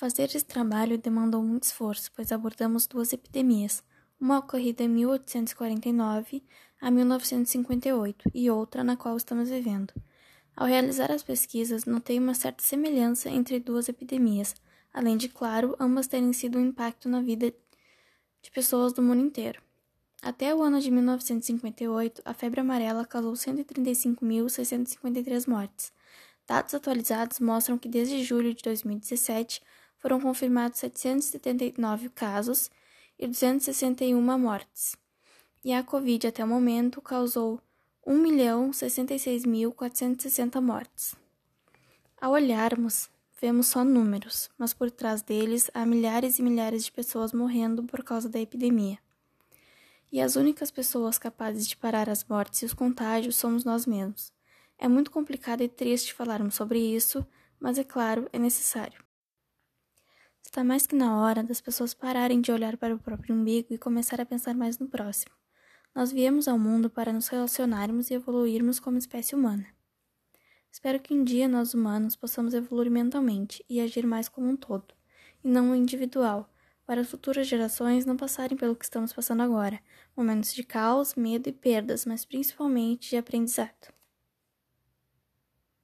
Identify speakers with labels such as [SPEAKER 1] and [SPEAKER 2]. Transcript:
[SPEAKER 1] Fazer esse trabalho demandou muito esforço, pois abordamos duas epidemias, uma ocorrida em 1849 a 1958 e outra na qual estamos vivendo. Ao realizar as pesquisas, notei uma certa semelhança entre duas epidemias, além de, claro, ambas terem sido um impacto na vida de pessoas do mundo inteiro. Até o ano de 1958, a febre amarela causou 135.653 mortes. Dados atualizados mostram que desde julho de 2017 foram confirmados 779 casos e 261 mortes. E a Covid, até o momento, causou 1.066.460 mortes. Ao olharmos, vemos só números, mas por trás deles há milhares e milhares de pessoas morrendo por causa da epidemia. E as únicas pessoas capazes de parar as mortes e os contágios somos nós mesmos. É muito complicado e triste falarmos sobre isso, mas é claro, é necessário. Está mais que na hora das pessoas pararem de olhar para o próprio umbigo e começar a pensar mais no próximo. Nós viemos ao mundo para nos relacionarmos e evoluirmos como espécie humana. Espero que um dia nós humanos possamos evoluir mentalmente e agir mais como um todo, e não um individual, para as futuras gerações não passarem pelo que estamos passando agora, momentos de caos, medo e perdas, mas principalmente de aprendizado.